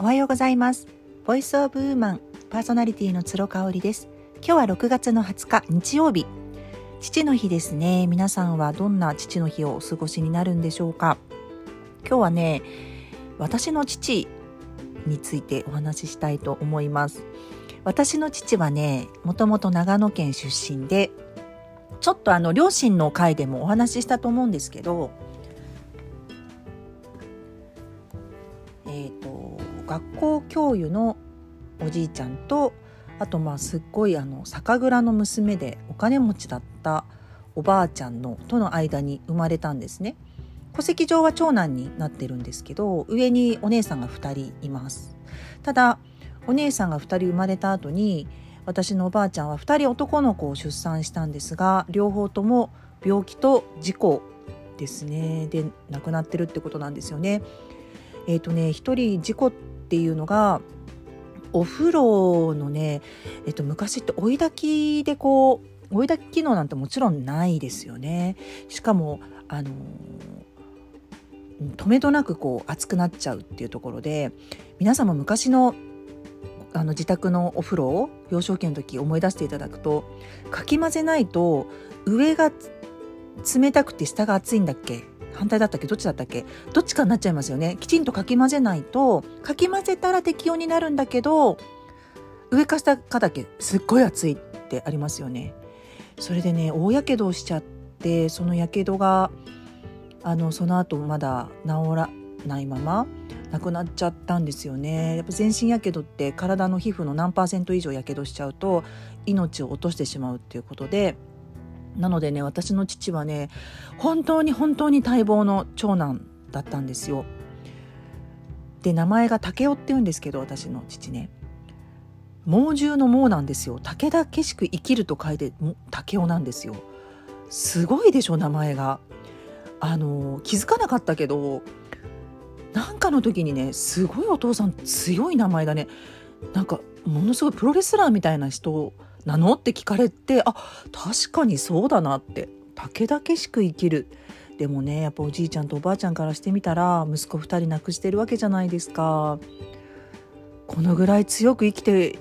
おはようございます。ボイスオブウーマンパーソナリティの鶴香織です。今日は6月の20日日曜日。父の日ですね。皆さんはどんな父の日をお過ごしになるんでしょうか。今日はね私の父についてお話ししたいと思います。私の父はねもともと長野県出身でちょっとあの両親の会でもお話ししたと思うんですけどえっ、ー、と学校教諭のおじいちゃんとあとまあすっごいあの酒蔵の娘でお金持ちだったおばあちゃんのとの間に生まれたんですね。戸籍上は長男になってるんですけど上にお姉さんが2人います。ただお姉さんが2人生まれた後に私のおばあちゃんは2人男の子を出産したんですが両方とも病気と事故ですねで亡くなってるってことなんですよね。えっ、ー、とね一人事故っていうのがお風呂のね、えっ、と、昔って追い炊きでこう追い炊き機能なんてもちろんないですよね。しかもあの止めどなくこう熱くなっちゃうっていうところで皆さんも昔のあの自宅のお風呂を幼少期の時思い出していただくとかき混ぜないと上が冷たくて下が熱いんだっけ反対だったっけ？どっちだったっけ？どっちかになっちゃいますよね。きちんとかき混ぜないとかき混ぜたら適温になるんだけど上か下かだけ？すっごい熱いってありますよね。それでね大やけどをしちゃってそのやけどがあのその後まだ治らないまま亡くなっちゃったんですよね。やっぱ全身やけどって体の皮膚の何パーセント以上やけどしちゃうと命を落としてしまうっていうことでなのでね私の父はね本当に本当に待望の長男だったんですよ。で名前が武雄って言うんですけど私の父ね。猛獣の猛なんですよ。武田けしく生きると書いて武雄なんですよ。すごいでしょ名前が。あの気づかなかったけどなんかの時にねすごいお父さん強い名前だね。なんかものすごいプロレスラーみたいな人なの？って聞かれてあ確かにそうだなって。武田けしく生きる。でもねやっぱおじいちゃんとおばあちゃんからしてみたら息子2人亡くしてるわけじゃないですか。このぐらい強く生きて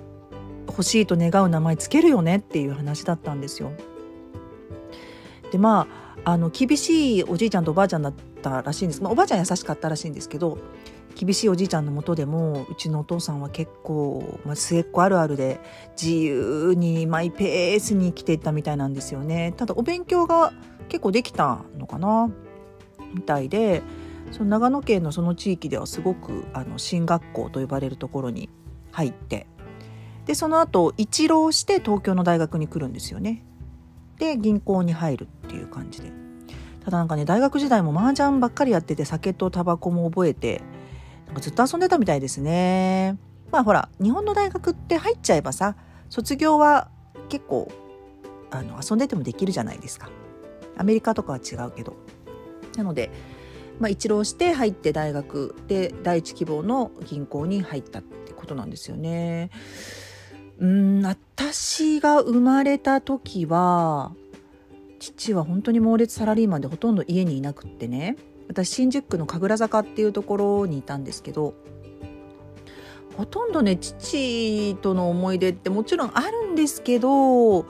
ほしいと願う名前つけるよねっていう話だったんですよ。でまああの厳しいおじいちゃんとおばあちゃんだったらしいんです、まあ、おばあちゃん優しかったらしいんですけど厳しいおじいちゃんのもとでもうちのお父さんは結構、まあ、末っ子あるあるで自由にマイペースに生きていったみたいなんですよね。ただお勉強が結構できたのかな。みたいでその長野県のその地域ではすごくあの進学校と呼ばれるところに入ってでその後一浪して東京の大学に来るんですよね。で銀行に入るっていう感じで。ただなんかね大学時代も麻雀ばっかりやってて酒とタバコも覚えてずっと遊んでたみたいですね。まあほら日本の大学って入っちゃえばさ卒業は結構あの遊んでてもできるじゃないですか。アメリカとかは違うけど。なので、まあ、一浪して入って大学で第一希望の銀行に入ったってことなんですよね。うん私が生まれた時は父は本当に猛烈サラリーマンでほとんど家にいなくってね私新宿区の神楽坂っていうところにいたんですけどほとんどね父との思い出ってもちろんあるんですけど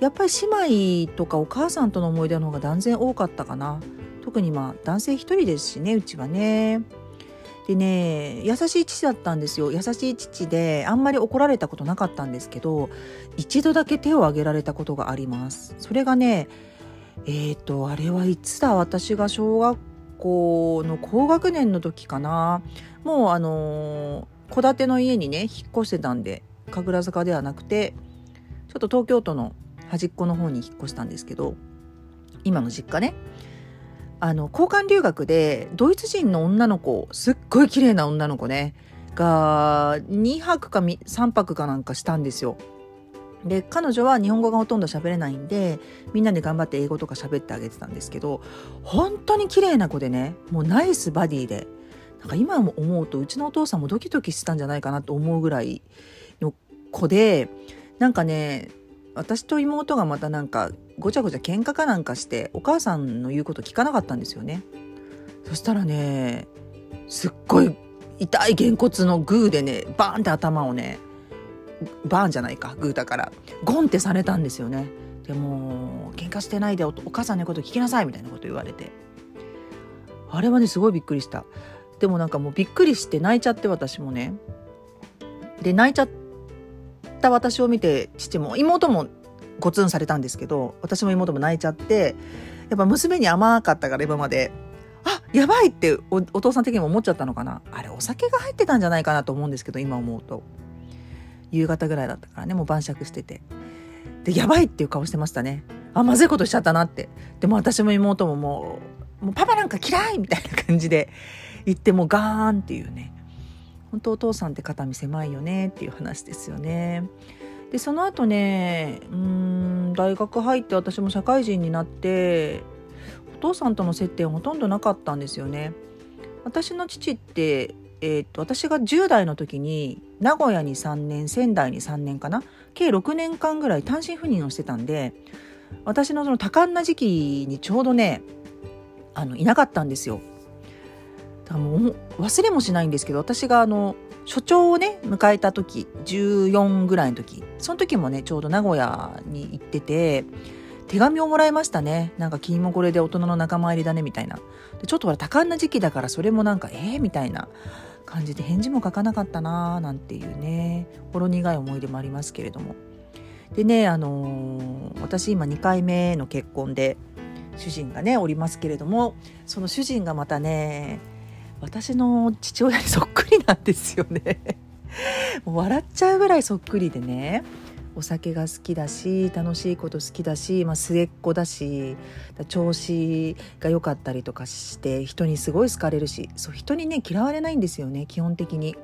やっぱり姉妹とかお母さんとの思い出の方が断然多かったかな。特にまあ男性一人ですしねうちはね。でね優しい父だったんですよ。優しい父であんまり怒られたことなかったんですけど一度だけ手を挙げられたことがあります。それがねえっ、ー、とあれはいつだ？私が小学校の高学年の時かなもうあの戸建ての家にね引っ越してたんで神楽坂ではなくてちょっと東京都の端っこの方に引っ越したんですけど今の実家ねあの交換留学でドイツ人の女の子すっごい綺麗な女の子ねが2泊か3泊かなんかしたんですよ。で彼女は日本語がほとんど喋れないんでみんなで頑張って英語とか喋ってあげてたんですけど本当に綺麗な子でねもうナイスバディでなんか今も思うとうちのお父さんもドキドキしてたんじゃないかなと思うぐらいの子でなんかね私と妹がまたなんかごちゃごちゃ喧嘩かなんかしてお母さんの言うこと聞かなかったんですよね。そしたらねすっごい痛いげんこつのグーでねバーンって頭をねバーンじゃないかグーだから。ゴンってされたんですよね。でも喧嘩してないでお母さんのこと聞きなさいみたいなこと言われて。あれはねすごいびっくりした。でもなんかもうびっくりして泣いちゃって私もね。で泣いちゃった私を見て父も妹もゴツンされたんですけど私も妹も泣いちゃってやっぱ娘に甘かったから今まで。あやばいってお父さん的にも思っちゃったのかな。あれお酒が入ってたんじゃないかなと思うんですけど今思うと。夕方ぐらいだったからねもう晩酌しててでやばいっていう顔してましたねあまずいことしちゃったなってでも私も妹ももうもうパパなんか嫌いみたいな感じで言ってもうガーンっていうね本当お父さんって肩身狭いよねっていう話ですよね。でその後ねうん大学入って私も社会人になってお父さんとの接点ほとんどなかったんですよね。私の父って、えー、っと私が10代の時に名古屋に3年仙台に3年かな。計6年間ぐらい単身赴任をしてたんで私のその多感な時期にちょうどねあのいなかったんですよ。だもう忘れもしないんですけど私があの所長をね迎えた時14ぐらいの時その時もねちょうど名古屋に行ってて手紙をもらいましたね。なんか君もこれで大人の仲間入りだねみたいな。でちょっとほら多感な時期だからそれもなんかえー、みたいな。感じで返事も書かなかったなーなんていうねほろ苦い思い出もありますけれども。でねあのー、私今2回目の結婚で主人がねおりますけれどもその主人がまたね私の父親にそっくりなんですよね。もう笑っちゃうぐらいそっくりでねお酒が好きだし楽しいこと好きだし、まあ、末っ子だし調子が良かったりとかして人にすごい好かれるしそう人にね嫌われないんですよね基本的に。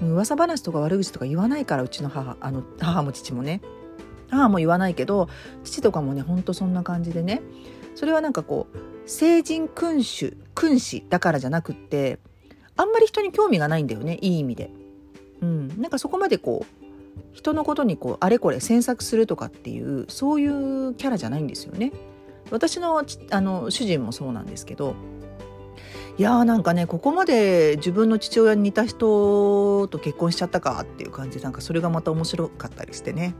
噂話とか悪口とか言わないからうちの母あの母も父もね母も言わないけど父とかもねほんとそんな感じでねそれはなんかこう成人君主君子だからじゃなくってあんまり人に興味がないんだよねいい意味で。うん、なんかそこまでこう人のことにこうあれこれ詮索するとかっていうそういうキャラじゃないんですよね。私のあの主人もそうなんですけどいやーなんかねここまで自分の父親に似た人と結婚しちゃったかっていう感じでなんかそれがまた面白かったりしてね。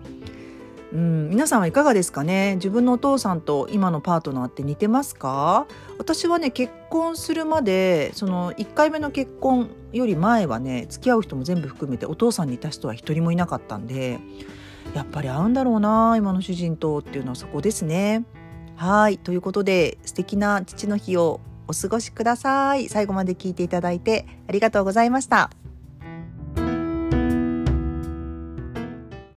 うん、皆さんはいかがですかね？自分のお父さんと今のパートナーって似てますか？私はね結婚するまでその1回目の結婚より前はね付き合う人も全部含めてお父さんに似た人は一人もいなかったんでやっぱり合うんだろうな今の主人とっていうのはそこですね。はいということで素敵な父の日をお過ごしください。最後まで聞いていただいてありがとうございました。